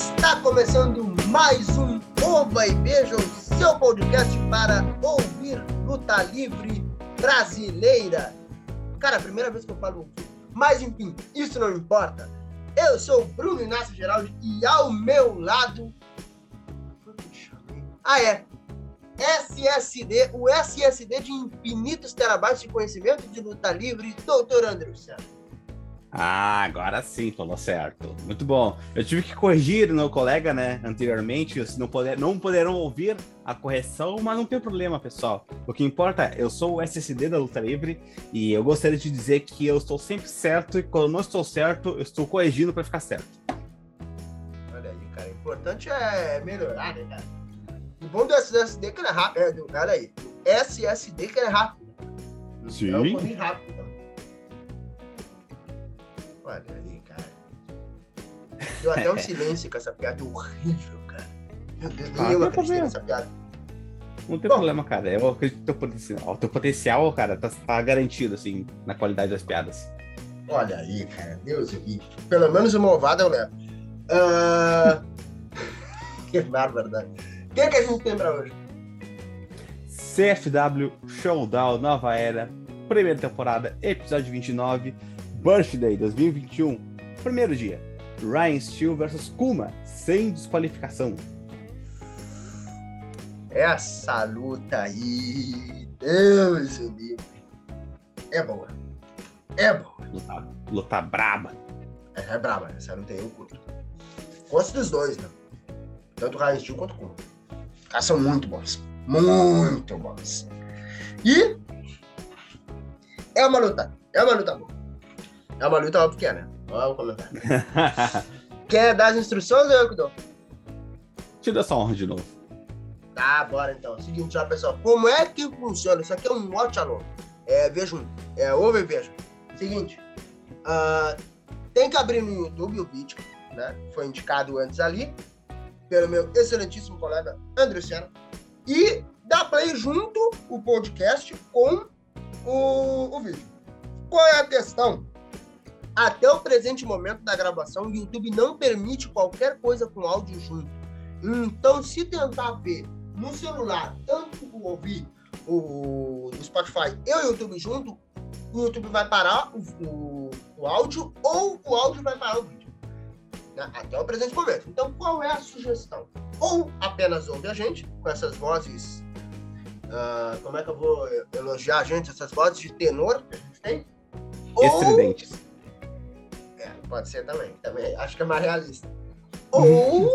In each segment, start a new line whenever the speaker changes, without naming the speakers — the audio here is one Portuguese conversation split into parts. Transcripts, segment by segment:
Está começando mais um Ova e Beija, o seu podcast para ouvir luta livre brasileira. Cara, primeira vez que eu falo mas enfim, isso não importa. Eu sou o Bruno Inácio Geraldi e ao meu lado. Ah, é. SSD, o SSD de infinitos terabytes de conhecimento de luta livre, Dr. Anderson.
Ah, agora sim, falou certo. Muito bom. Eu tive que corrigir meu colega, né, anteriormente, não, poder, não poderão ouvir a correção, mas não tem problema, pessoal. O que importa, eu sou o SSD da Luta Livre e eu gostaria de dizer que eu estou sempre certo e quando não estou certo, eu estou corrigindo para ficar certo.
Olha aí, cara, o importante é melhorar, né, cara? O bom do SSD é que ele é rápido. É, olha aí, SSD que ele é rápido.
Sim.
É um rápido. Aí, cara. Deu até um silêncio com essa piada horrível, cara. Meu Deus, nem
Ah,
eu
ver.
nessa piada.
Não tem
Bom.
problema, cara. Eu acredito no teu potencial. O teu potencial, cara, tá, tá garantido, assim, na qualidade das piadas.
Olha aí, cara. Deus. Pelo menos uma ovada eu levo. Ah, que bárbaro, O que, é que a gente tem pra hoje?
CFW Showdown Nova Era, primeira temporada, episódio 29, Birthday 2021, primeiro dia. Ryan Steele versus Kuma, sem desqualificação.
Essa luta aí. Deus o livre. É boa. É boa.
Luta, luta braba.
É, é braba, essa luta aí eu curto. Gosto dos dois, né? Tanto o Ryan Steele quanto o Kuma. Caras são muito bons. Muito bons. E é uma luta. É uma luta boa. É uma luta óbvio que é, né? Olha o comentário. Quer dar as instruções ou eu que dou?
Te essa honra de novo.
Tá, bora então. Seguinte, ó, pessoal. Como é que funciona? Isso aqui é um watch along. É, vejam. É, ouve e veja. Seguinte. ah, tem que abrir no YouTube o vídeo, né? Foi indicado antes ali. Pelo meu excelentíssimo colega André Senna. E dá play junto o podcast com o, o vídeo. Qual é a questão? Até o presente momento da gravação, o YouTube não permite qualquer coisa com áudio junto. Então, se tentar ver no celular, tanto o ouvir o, Spotify e o YouTube junto, o YouTube vai parar o, o, o áudio ou o áudio vai parar o vídeo. né? Até o presente momento. Então, qual é a sugestão? Ou apenas ouve a gente com essas vozes. ah, como é que eu vou elogiar a gente? Essas vozes de tenor que a gente tem? Ou
Estridentes.
Pode ser também. Também acho que é mais realista. Ou,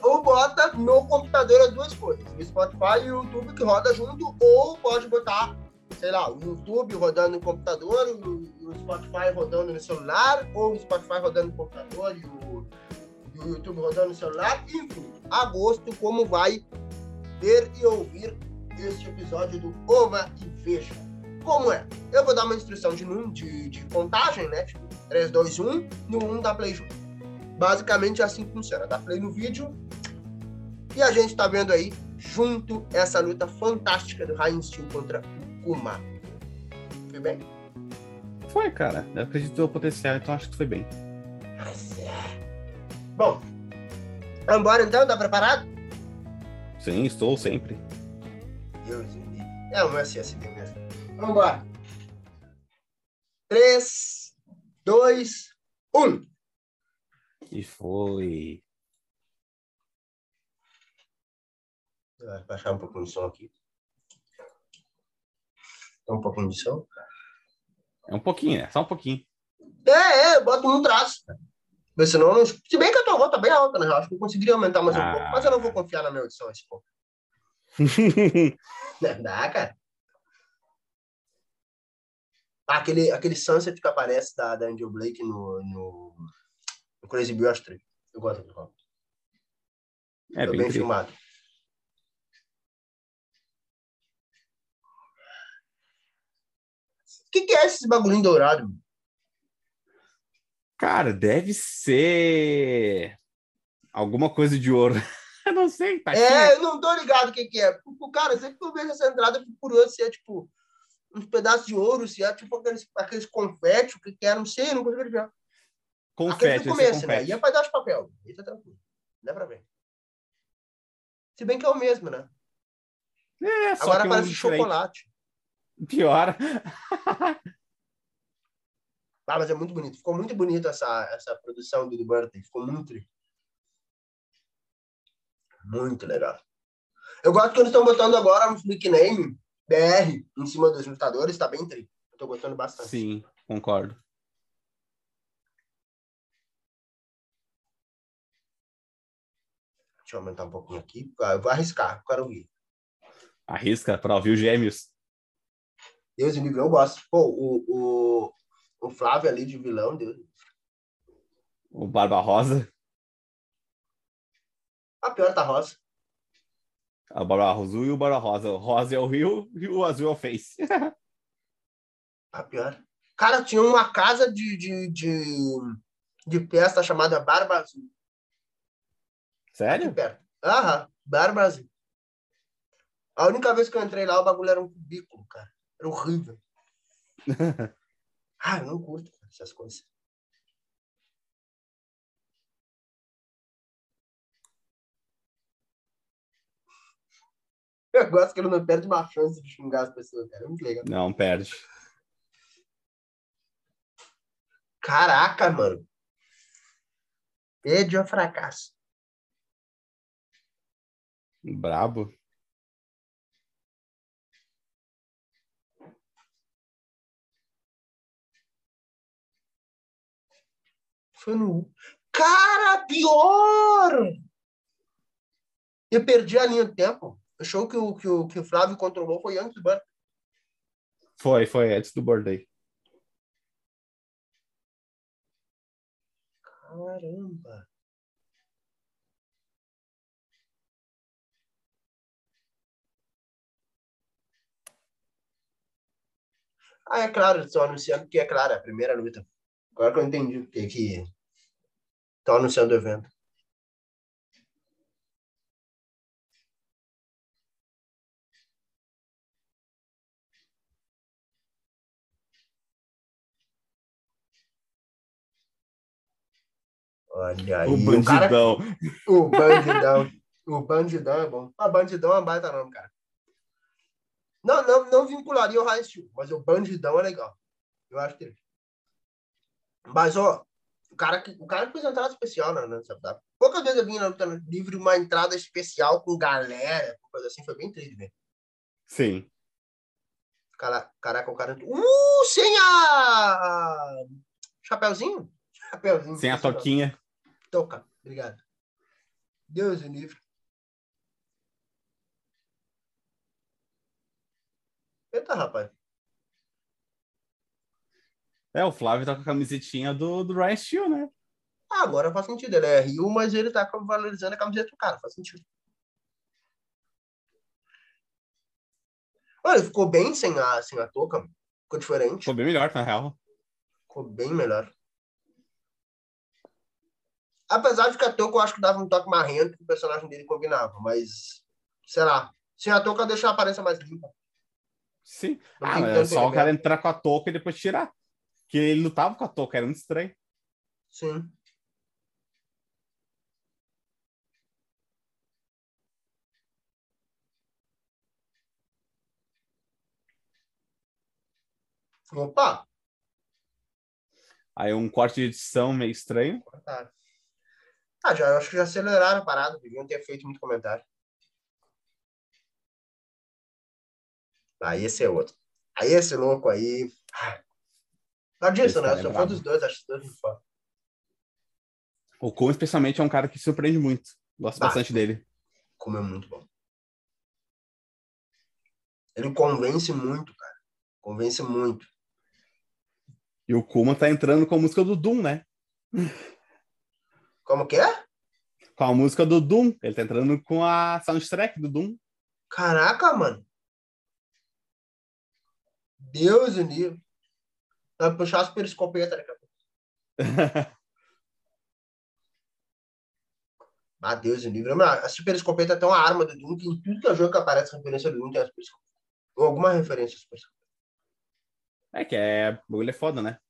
ou bota no computador as duas coisas. O Spotify e o YouTube que roda junto, ou pode botar, sei lá, o YouTube rodando no computador, o, o Spotify rodando no celular, ou o Spotify rodando no computador e o, e o YouTube rodando no celular. Enfim, a gosto como vai ver e ouvir este episódio do Ova e Veja. Como é? Eu vou dar uma instrução de, de, de contagem, né? Tipo, 3, 2, 1, no 1 dá play junto. Basicamente é assim que funciona. Dá play no vídeo e a gente tá vendo aí junto essa luta fantástica do Ryan Steele contra o Kuma. Foi bem?
Foi, cara. Eu acredito no teu potencial, então acho que foi bem.
Mas é. Bom, vambora então? Tá preparado?
Sim, estou sempre.
Deus me livre. É um SSD mesmo. Vambora. 3, 2, 1.
E foi.
Vai baixar um pouquinho de som aqui. Dá um pouquinho de som.
É um pouquinho, né? Só um pouquinho.
É, é, bota um traço. Mas senão, não... se bem que a tua voz tá bem alta, né? Eu Acho que eu conseguiria aumentar mais um
Ah.
pouco, mas eu não vou confiar na minha audição esse pouco. Dá, cara. Ah, aquele, aquele sunset que aparece da, da Angel Blake no, no, no Crazy Bill 3. Eu gosto daquele filme.
é bem,
bem filmado. O que, que é esse bagulhinho dourado? mano?
Cara, deve ser alguma coisa de ouro. Eu não sei, tá
É, eu não tô ligado o que, que é. O cara, sempre que eu vejo essa entrada, eu fico curioso se é tipo uns pedaços de ouro, se é tipo aqueles, aqueles confetes, o que, que é, não sei, não consigo adivinhar.
Confete, é
começo, né? E é pedaço de papel. Aí tá tranquilo. Dá pra ver. Se bem que é o mesmo, né?
É, só
Agora
que um
parece
diferente.
chocolate.
Pior.
Ah, mas é muito bonito. Ficou muito bonito essa, essa produção do The Birthday. Ficou muito. Muito legal. Eu gosto que eles estão botando agora um nickname BR em cima dos lutadores. Tá bem tri. Tô gostando bastante.
Sim, concordo.
Deixa eu aumentar um pouquinho aqui. Ah, Eu vou arriscar. Quero ouvir.
Arrisca para ouvir os gêmeos.
Deus e livre, eu gosto. Pô, o, o, o Flávio ali de vilão, Deus.
O Barba Rosa.
A pior tá rosa.
O Barba Azul e o Barba Rosa. O rosa é o Rio e o azul é o Face.
A pior. Cara, tinha uma casa de, de, de, de festa chamada Barba Azul.
Sério?
perto. Aham, Barba Azul. A única vez que eu entrei lá, o bagulho era um cubículo, cara. Era horrível. Ah, eu não curto essas coisas. Eu gosto que ele não perde uma chance de xingar as pessoas, cara. É muito legal.
Não, perde.
Caraca, mano. Perde o fracasso.
Brabo.
Foi no. Cara, pior! Eu perdi a linha do tempo. O show que o, que o, que o Flávio controlou foi antes do Ban.
Foi, foi antes do bordei.
Caramba. Ah, é claro, estão anunciando que é claro, é a primeira luta. Agora que eu entendi o que que estão anunciando o evento. Olha aí,
O
o cara
bandidão.
O Bandidão. o Bandidão é bom. Ah, Bandidão é um baita nome, cara. Não, não, não vincularia o High Steel, mas o Bandidão é legal. Eu acho que. Mas, ó, o cara que, o cara fez uma entrada especial na, na CW. Poucas vezes eu vi na luta livre uma entrada especial com galera, coisa assim, foi bem triste, velho.
Sim.
Cara, caraca, o cara. Uh, sem a. Chapeuzinho? Chapeuzinho.
Sem a toquinha.
Toca, obrigado. Deus o livre. Eita, rapaz.
É, o Flávio tá com a camisetinha do, do Ryan Steel, né?
Ah, agora faz sentido. Ele é Rio, mas ele tá valorizando a camiseta do cara. Faz sentido. Olha, ele ficou bem sem a, sem a touca. Ficou diferente.
Ficou bem melhor, na real.
Ficou bem melhor. Apesar de que a touca eu acho que dava um toque marrento que o personagem dele combinava. Mas, sei lá. Sem a touca deixa a aparência mais limpa.
Sim.
Não
Ah, mas é só o cara entrar com a touca e depois tirar. Que ele lutava com a touca, era muito estranho.
Sim. Opa!
Aí um corte de edição meio estranho.
Cortaram. Ah, já, acho que já aceleraram a parada, deviam ter feito muito comentário. Aí esse é outro. Aí esse louco aí. Ah. Não
Esse
né? Eu
é
sou fã
brabo.
dos dois, acho os dois muito foda.
O Kun, especialmente, é um cara que surpreende muito. Gosto bastante dele.
Como é muito bom. Ele convence muito, cara. Convence muito.
E o Kuma tá entrando com a música do Doom, né?
Como que é?
Com a música do Doom. Ele tá entrando com a soundtrack do Doom.
Caraca, mano. Deus o livre. Vai puxar as periscopetas daqui a pouco. Ah, Deus o livre. Mano, As periscopetas tem uma arma do Doom que em tudo que é jogo que aparece referência do Doom tem as periscopetas. Ou alguma referência às periscopetas.
é que é. O bagulho é foda, né?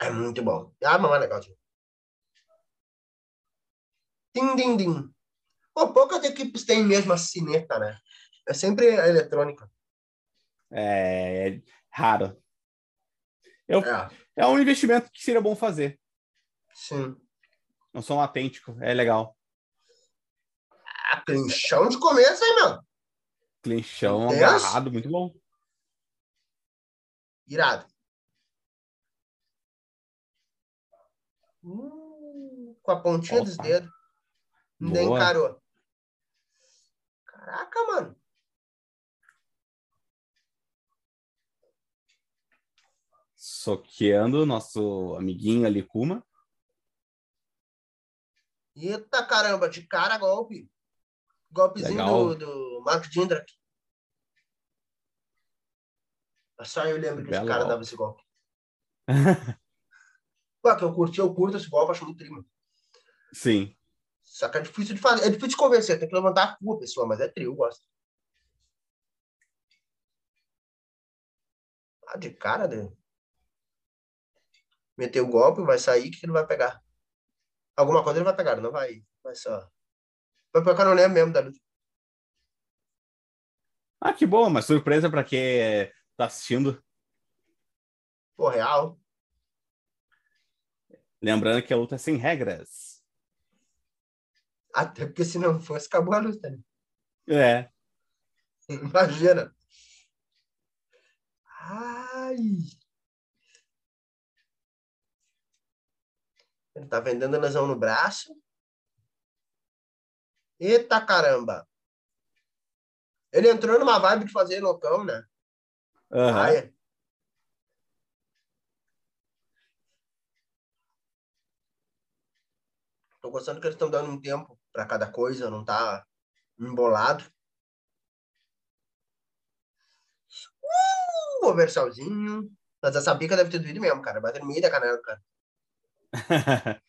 É muito bom. É a arma mais legal, tio. Tim, din, din. Pô, poucas equipes têm mesmo a cineta, né? É sempre a eletrônica.
É, é raro. Eu,
É,
é um investimento que seria bom fazer.
sim.
Não sou um autêntico, é legal.
Ah, clinchão de começo, hein, meu?
Clinchão
Intenso.
agarrado, muito bom.
Irado. Uh, com a pontinha dos
Opa.
dedos. Ainda
Boa.
encarou. Caraca, mano.
Soqueando nosso amiguinho ali, Kuma.
Eita caramba, de cara golpe. Golpezinho
Legal.
do, do Mark Jindrak. Só eu lembro que esse
Belo
cara
golpe.
dava esse golpe. Pô, que eu curti, eu curto esse golpe, acho muito trima.
Sim.
Só que é difícil de fazer, é difícil de convencer, tem que levantar a rua, pessoa, mas é trio, eu gosto. Ah, de cara, né? Meteu o golpe, vai sair, o que ele vai pegar? Alguma coisa ele vai pegar, não vai, vai só. Vai pegar não lembro mesmo da luta.
Ah, que bom, mas surpresa pra quem tá assistindo.
Pô, real.
Lembrando que a luta é sem regras.
Até porque se não fosse, acabou a luta, né?
É.
Imagina. Ai. Ele tá vendendo lesão no braço. Eita caramba. Ele entrou numa vibe de fazer loucão, né? Ai. Tô gostando que eles estão dando um tempo para cada coisa, não tá embolado. Uh, oversalzinho. Mas essa bica deve ter doído mesmo, cara. Bater no meio da canela, cara.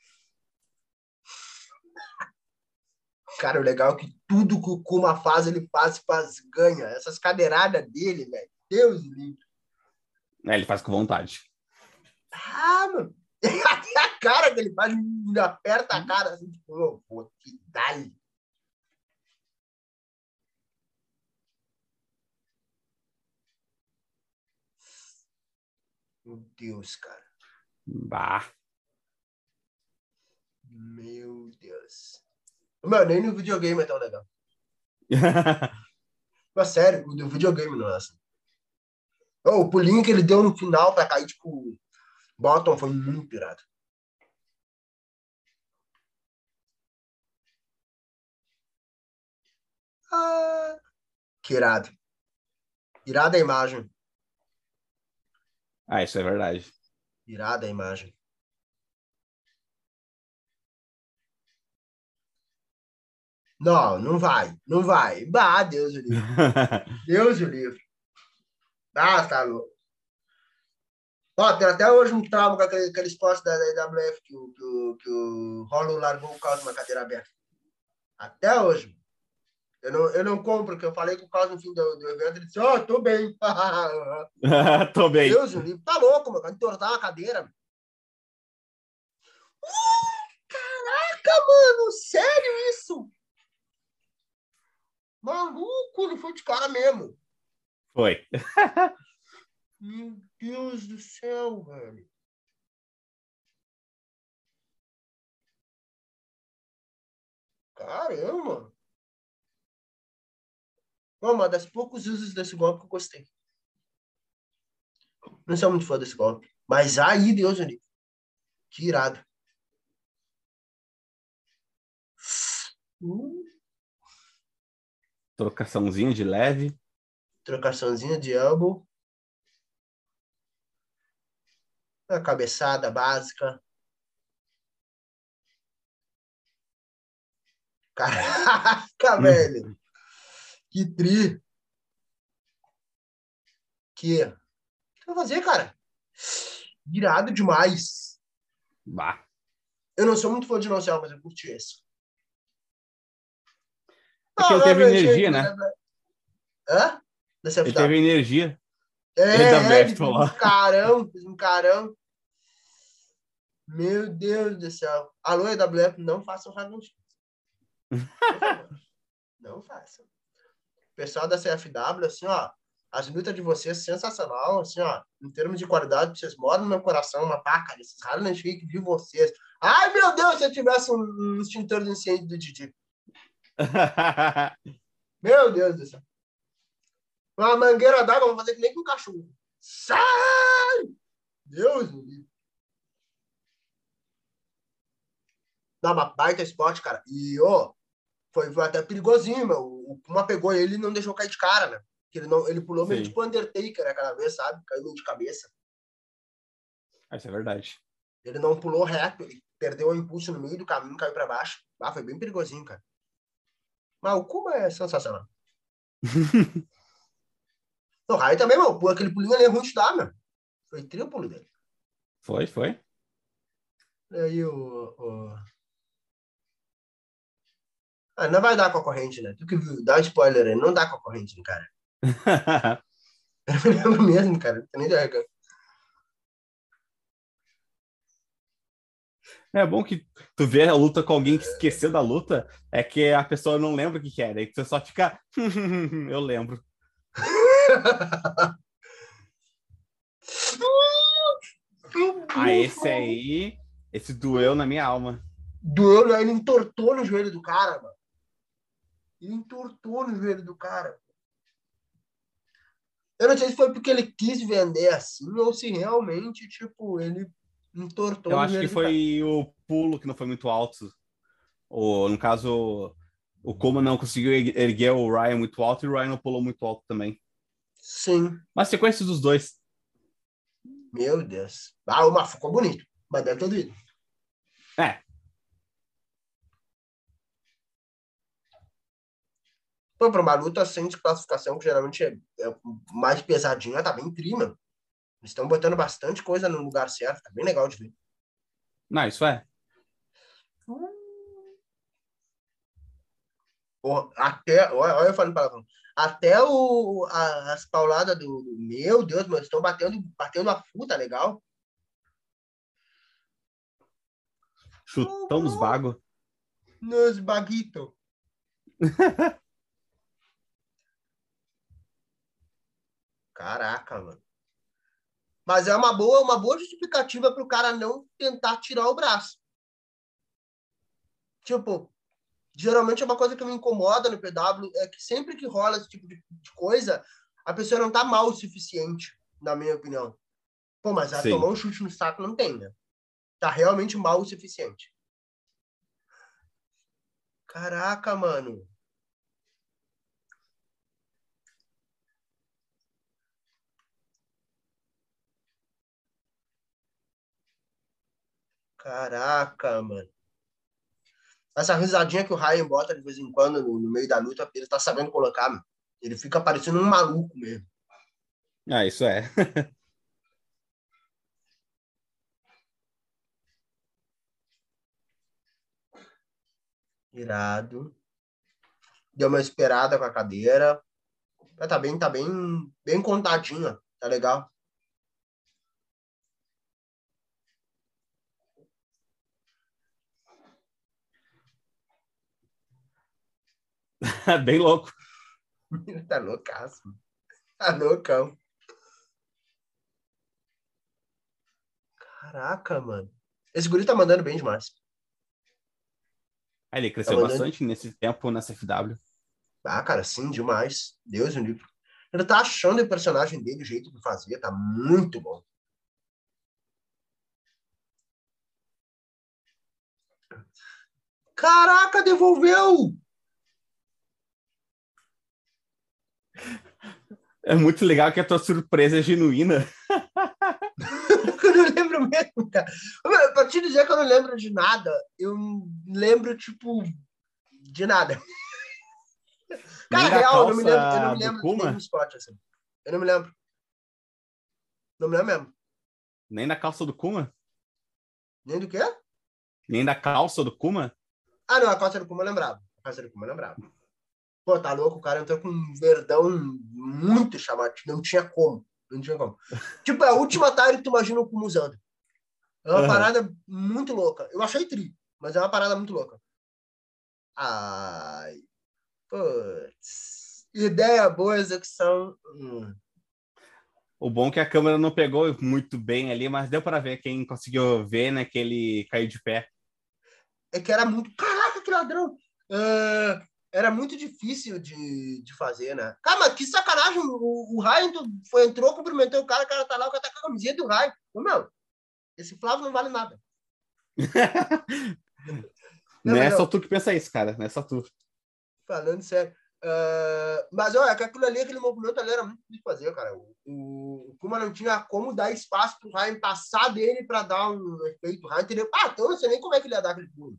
Cara, o legal é que tudo que o Kuma faz, ele faz faz, ganha. Essas cadeiradas dele, velho. Deus livre.
É, ele faz com vontade.
Ah, mano. Até a cara que ele faz, aperta a cara assim, tipo, "Ô, vou te dar. Meu Deus, cara.
Bah.
Meu Deus. Meu, nem no videogame é tão legal. Mas sério, o do videogame não é assim. Oh, o pulinho que ele deu no final pra cair, tipo, bottom foi muito pirado. Ah, que irado. Irada a imagem.
ah, isso é verdade.
Irada a imagem. Não, não vai. Não vai. Bah, Deus o livre. Deus o livre. Ah, tá louco. Ó, tem até hoje um trauma com aquele, aquele esporte da, da IWF que, o- que, o- que o Rolo largou o carro de uma cadeira aberta. Até hoje. Eu não, eu não compro, porque eu falei com o Carlos no fim do, do evento, ele disse, ó, tô bem.
Tô bem.
Deus, o livro tá louco, mano. Entortar uma cadeira. Uh, caraca, mano. Sério isso? Maluco, ele foi de cara mesmo.
Foi.
Meu Deus do céu, velho. Caramba. Não, uma das poucos usos desse golpe que eu gostei. Não sou muito fã desse golpe. Mas aí, Deus livre. Que irado. Uh,
Trocaçãozinha de leve.
trocaçãozinha de elbow. A cabeçada básica. Caraca, velho. Que tri. Que. O que vai fazer, cara? Irado demais.
Bah.
Eu não sou muito fã de No Cell, mas eu curti esse.
É que ele
Ah,
teve
velho,
energia,
gente,
né?
Hã?
Ele teve energia.
É,
Ele
é, ele fez um carão, fez um carão. Meu Deus do céu. Alô, EWF, não façam Dragon Show. Não façam. Pessoal da CFW, assim, ó, as lutas de vocês sensacional, assim, ó, em termos de qualidade, vocês moram no meu coração, uma pá, cara, esses Harlem Shake de vocês. Ai, meu Deus, se eu tivesse um, um extintor de incêndio do Didi. meu Deus do céu. Uma mangueira d'água, vou fazer que nem com um cachorro. Sai! Deus me Dá uma baita esporte, cara. E, ó, foi, foi até perigosinho, meu. O Puma pegou ele e não deixou cair de cara, né? Ele, não, ele pulou meio
Sim.
tipo Undertaker aquela vez, sabe? Caiu meio de cabeça.
Isso é verdade.
Ele não pulou reto, ele perdeu o impulso no meio do caminho, caiu pra baixo. Ah, foi bem perigosinho, cara. Mas o Kuma é sensacional. o Rai também, meu. Por aquele pulinho ali é ruim de dar, meu. Foi triplo dele.
Foi, foi.
E aí o. o... Ah, não vai dar com a corrente, né? Tu que viu, dá um spoiler aí, não dá com a corrente, né, cara. Eu lembro mesmo, cara. Não tem nem ideia.
É bom que tu vê a luta com alguém que esqueceu da luta, é que a pessoa não lembra o que que era, e tu só fica. Eu lembro. Ah, esse aí. Esse doeu na minha alma.
Doeu, né? ele entortou no joelho do cara, mano. Ele entortou no joelho do cara. Eu não sei se foi porque ele quis vender assim ou se realmente, tipo, ele entortou
Eu acho que foi o pulo que não foi muito alto. Ou, no caso, o Kuma não conseguiu ergue- erguer o Ryan muito alto e o Ryan não pulou muito alto também.
Sim.
Mas sequência dos dois.
Meu Deus. Ah, o Mafu ficou bonito. Mas deve ter doído.
É.
Pô, pra uma luta sem desclassificação, que geralmente é, é mais pesadinha, tá bem trima. Eles estão botando bastante coisa no lugar certo. Tá bem legal de ver.
Não, isso é.
Porra, até, olha, olha eu falando palavrão. Até o, a- as pauladas do, do- Meu Deus, mas estão batendo, batendo a futa, legal.
Chutão nos bagos.
Nos baguitos. Caraca, mano. Mas é uma boa, uma boa justificativa pro cara não tentar tirar o braço. Tipo, geralmente é uma coisa que me incomoda no PW é que sempre que rola esse tipo de, coisa, a pessoa não tá mal o suficiente, na minha opinião. Pô, mas ela tomou um chute no saco não tem, né? Tá realmente mal o suficiente. Caraca, mano. Caraca, mano. Essa risadinha que o Ryan bota de vez em quando no, no meio da luta, ele tá sabendo colocar, mano. Ele fica parecendo um maluco mesmo.
Ah, isso é.
Irado. Deu uma esperada com a cadeira. Tá bem, tá bem, bem contadinha. Tá legal.
Bem louco.
tá loucaço. Tá loucão. Caraca, mano. Esse guri tá mandando bem demais.
Ah, Ele cresceu
Tá mandando-
bastante nesse tempo nessa FW.
Ah, cara, sim, demais. Deus me livre. Ele tá achando o personagem dele, o jeito de fazer, tá muito bom. Caraca, devolveu!
É muito legal que a tua surpresa é genuína.
Eu não lembro mesmo, cara. Meu, Pra te dizer que eu não lembro de nada, eu lembro, tipo, de nada. Cara, real, eu não me lembro, eu
calça
não me
do
lembro de nenhum spot, assim. Eu não me lembro. Não me lembro mesmo.
Nem da calça do Kuma?
Nem do quê?
Nem da calça do Kuma?
Ah, não, a Costa do Kuma eu lembrava. A Costa do Kuma eu lembrava. Pô, tá louco, o cara entrou com um verdão muito chamativo. Não tinha como. Não tinha como. tipo, é a última tarde que tu imagina o Kuma usando. É uma
Aham.
parada muito louca. Eu achei tri, mas é uma parada muito louca. Ai. Putz. Ideia boa, execução. Hum.
O bom é que a câmera não pegou muito bem ali, mas deu para ver quem conseguiu ver, né? Que ele caiu de pé.
É que era muito. Caraca, que ladrão! Uh, era muito difícil de, de fazer, né? Cara, mas que sacanagem! O, o Ryan foi, entrou, cumprimentou o cara, o cara tá lá, o cara tá com a camiseta do. Ô, meu, esse Flávio não vale nada.
não, não é só tu que pensa isso, cara. Não é só tu.
Falando sério. Uh, mas olha, que aquilo ali, aquele movimento ali era muito difícil de fazer, cara. O, o, o Kuma não tinha como dar espaço pro Ryan passar dele para dar um efeito. O Ryan entendeu? Ah, então eu não sei nem como é que ele ia dar aquele pulo.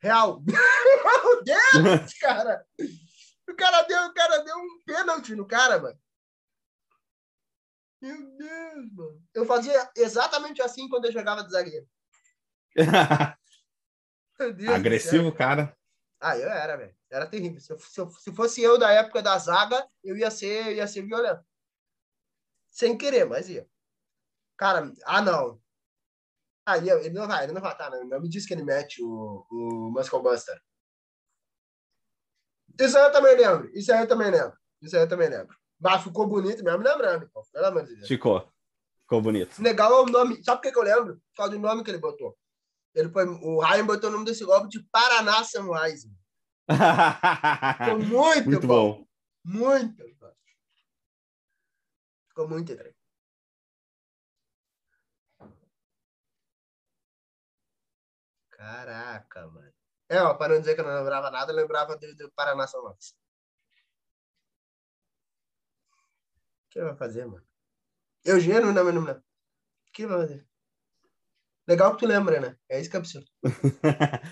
Real. Meu Deus, cara! O cara deu, o cara deu um pênalti no cara, mano. Meu Deus, mano. Eu fazia exatamente assim quando eu jogava de zagueiro.
Agressivo, cara.
Ah, eu era, velho. Era terrível. Se, se, se, fosse eu da época da zaga, eu ia ser, ia ser violento. Sem querer, mas ia. Cara, ah, não. Ah, ele, ele não vai, ele não vai, tá, não, não me diz que ele mete o, o Muscle Buster. Isso aí eu também lembro. Isso aí eu também lembro. Isso aí eu também lembro. Mas ficou bonito mesmo lembrando, pô. Pelo amor de Deus.
Ficou. Ficou bonito.
Legal é o nome. Sabe por que, que eu lembro? Por causa do nome que ele botou. Ele foi, o Ryan botou o nome desse golpe de Paraná Samurais. Ficou muito, muito bom. bom. Muito bom. Ficou muito estranho. Caraca, mano. É, ó, para não dizer que eu não lembrava nada, eu lembrava do, do Paraná Samurais. O que vai fazer, mano? Eugênio, não, não, não. O que vai fazer? Legal que tu lembra, né? É isso que é absurdo.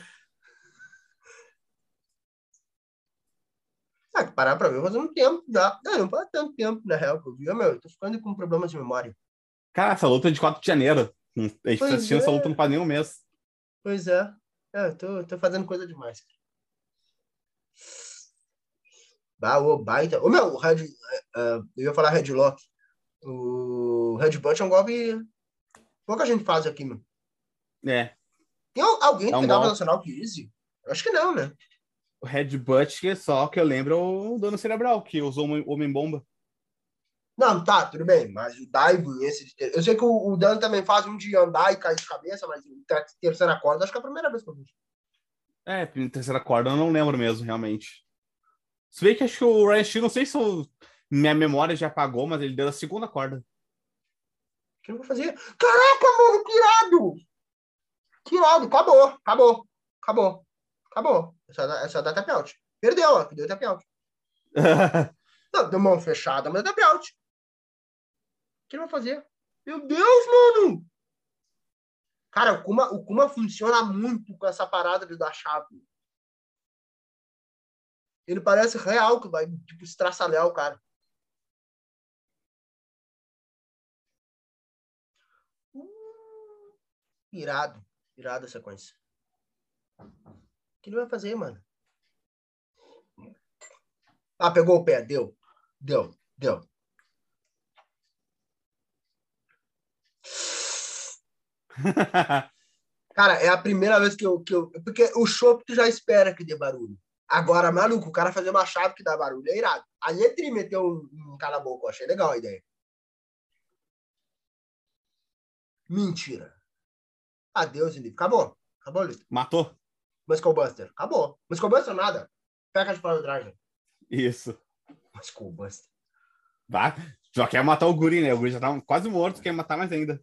ah, que parar pra ver faz um tempo já. Não, não faz tanto tempo, na real, que eu vi. Meu, eu tô ficando com problemas de memória.
Cara, essa luta é de 4 de janeiro. A gente tá assistindo é. essa luta não faz nenhum mês.
Pois é. é eu tô, tô fazendo coisa demais. Bah, o baita. Ô, meu, o Red. Uh, eu ia falar Redlock. O Red Bunch é um golpe. Pouca gente faz aqui, mano.
É.
Tem alguém é um que dava nacional que Easy? Acho que não, né?
O Red Butt, só que eu lembro é o dono cerebral, que usou o Homem-Bomba.
Não, tá, tudo bem, mas o diving, esse de ter... Eu sei que o, o Dan também faz um de andar e cair de cabeça, mas terceira corda, acho que é a primeira vez que eu vi.
É, terceira corda eu não lembro mesmo, realmente. Se vê que acho que o Ryan Steele, não sei se eu... minha memória já apagou, mas ele deu a segunda corda. O
que eu vou fazer? Caraca, mano, que irado! Que irado, acabou, acabou, acabou, acabou. Essa, essa da tap out. Perdeu, ó, deu out. Não, deu mão fechada, mas é tap out. O que ele vai fazer? Meu Deus, mano! Cara, o Kuma, o Kuma funciona muito com essa parada de dar chave. Ele parece real que vai, tipo, estraçalhar o cara. Uh, irado. Irada a sequência. O que ele vai fazer, mano? Ah, pegou o pé. Deu. Deu. Deu. Cara, é a primeira vez que eu. Que eu porque o show tu já espera que dê barulho. Agora, maluco, o cara fazer uma chave que dá barulho é irado. A Letri meteu um, um cala boca, eu achei legal a ideia. Mentira. Adeus, Livre. Acabou. Acabou, Livre.
Matou.
Muscle Buster. Acabou. Muscle Buster nada. Pega de palandragem.
Isso.
Muscle Buster.
Vai. Só quer matar o guri, né? O guri já tá quase morto, quer matar mais ainda.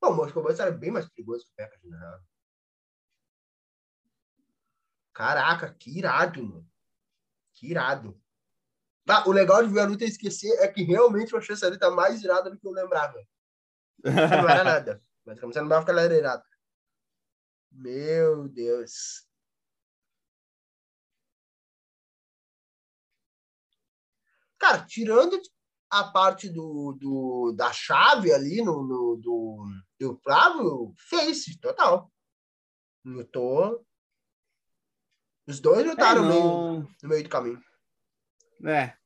Bom, o Muscle Buster é bem mais perigoso que o Packard, na real. Caraca, que irado, mano. Que irado. Ah, o legal de ver a luta e esquecer é que realmente eu achei essa luta mais irada do que eu lembrava. Não era nada. Mas começando a ficar lareirado. Meu Deus. Cara, tirando a parte do, do, da chave ali no, no do, do Flávio, fez, total. Lutou. Os dois lutaram é, no, no meio do caminho.
É.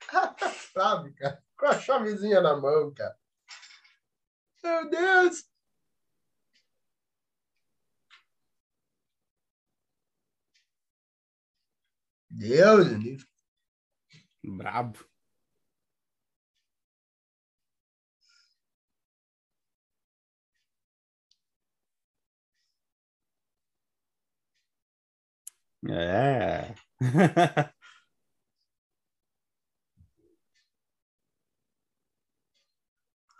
Sabe, cara? Com a chavezinha na mão, cara. Meu Deus! Deus, do livre.
Brabo. É.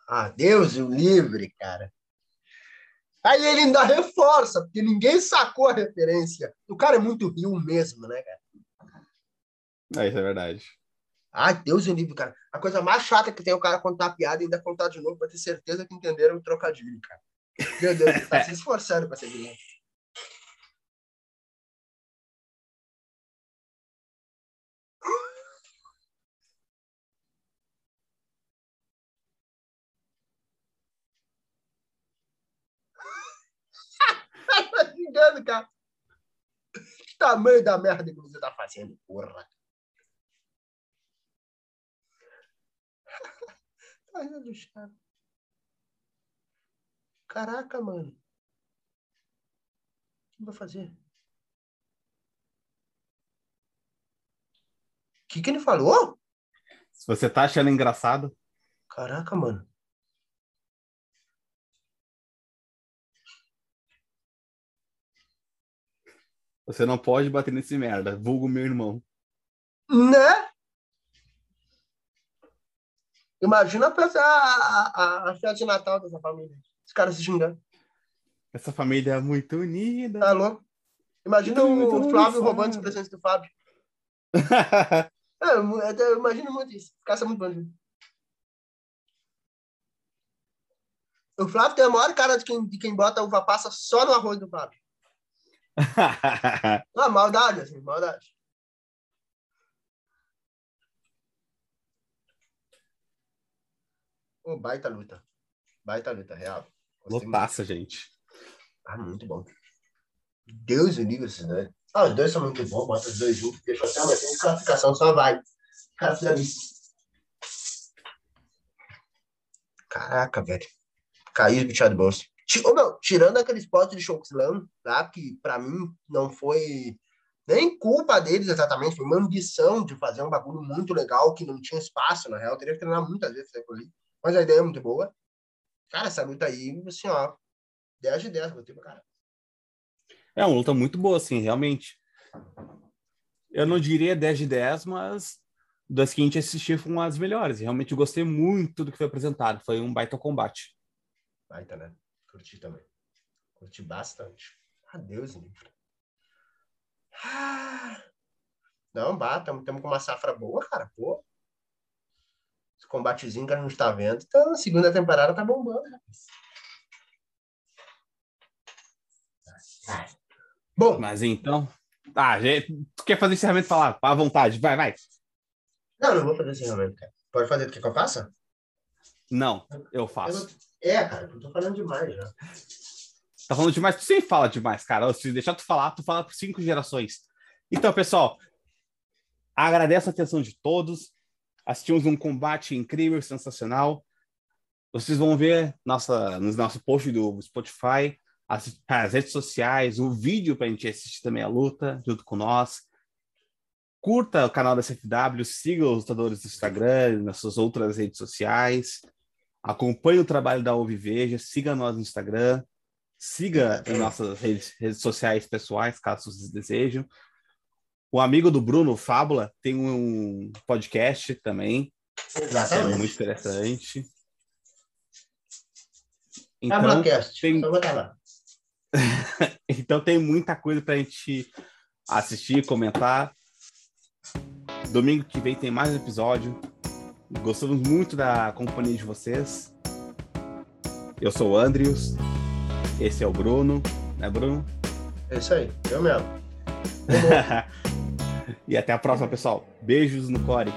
Ah, Deus o livre, cara. Aí ele ainda reforça, porque ninguém sacou a referência. O cara é muito rio mesmo, né, cara?
É, isso é verdade.
Ai, Deus o livre, cara. A coisa mais chata que tem é o cara contar a piada e ainda contar de novo pra ter certeza que entenderam o trocadilho, cara. Meu Deus, ele tá se esforçando pra ser brilhante. tá xingando, cara. Que tamanho da merda que você tá fazendo, porra. Meu Deus, cara. Caraca, mano. O que vai fazer? O que, que ele falou?
Se você tá achando engraçado,
Caraca, mano.
Você não pode bater nesse merda. Vulgo meu irmão.
Né? Imagina pensar a, a, a festa de Natal dessa família. Os caras se xingando.
Essa família é muito unida.
Tá louco? Imagina
muito
o Flávio
engraçado.
roubando os presentes do Fábio. É, eu até imagino muito isso. Os caras são muito bandidos. O Flávio tem a maior cara de quem, de quem bota uva passa só no arroz do Fábio. Ah, maldade, assim, maldade. Ô, baita luta. Baita luta, real.
Lotaça, gente.
Ah, muito bom. Deus o livre esses dois. Ah, os dois são muito bons, bota os dois juntos, deixa até uma classificação, só vai. Caraca, velho. Caiu bichado de bolsa. Meu, tirando aquele spot de Chokeslam, tá? Que pra mim não foi nem culpa deles exatamente, foi uma ambição de fazer um bagulho muito legal que não tinha espaço, na real. Teria que treinar muitas vezes aquilo ali. Mas a ideia é muito boa. Cara, essa luta aí, assim, ó, 10 de 10, gostei pra cara.
É uma luta muito boa, assim, realmente. Eu não diria 10 de 10, mas das que a gente assistiu foram as melhores. Realmente eu gostei muito do que foi apresentado. Foi um baita combate.
Baita, né? Curti também. Curti bastante. Adeus, livro. Ah, não, bata, estamos com uma safra boa, cara. Pô. Esse combatezinho que a gente tá vendo. Então, a segunda temporada tá bombando. rapaz. Bom,
Mas então. Ah, gente, tu quer fazer encerramento falar? À vontade, vai, vai.
não, não vou fazer encerramento, cara. Pode fazer, quer que eu faça?
Não, eu
Eu
faço.
não- É, cara, eu tô falando demais já.
Tá falando demais, tu sempre fala demais, cara. Se deixar tu falar, tu fala por cinco gerações. Então, pessoal, agradeço a atenção de todos. Assistimos um combate incrível, sensacional. Vocês vão ver nossa, no nosso post do Spotify, as, as redes sociais, o vídeo para a gente assistir também a luta junto com nós. Curta o canal da CFW, siga os lutadores do Instagram, nas suas outras redes sociais. Acompanhe o trabalho da Ouve e Veja, siga nós no Instagram. Siga em nossas redes, redes sociais pessoais, caso vocês desejam. O amigo do Bruno, Fábula, tem um podcast também, é
Exatamente.
muito interessante.
Então,
tem-
só botar lá.
então tem muita coisa para a gente assistir, comentar. Domingo que vem tem mais episódio. Gostamos muito da companhia de vocês. Eu sou o Andrius. Esse é o Bruno, né, Bruno?
É isso aí, eu mesmo.
e até a próxima, pessoal. Beijos no core.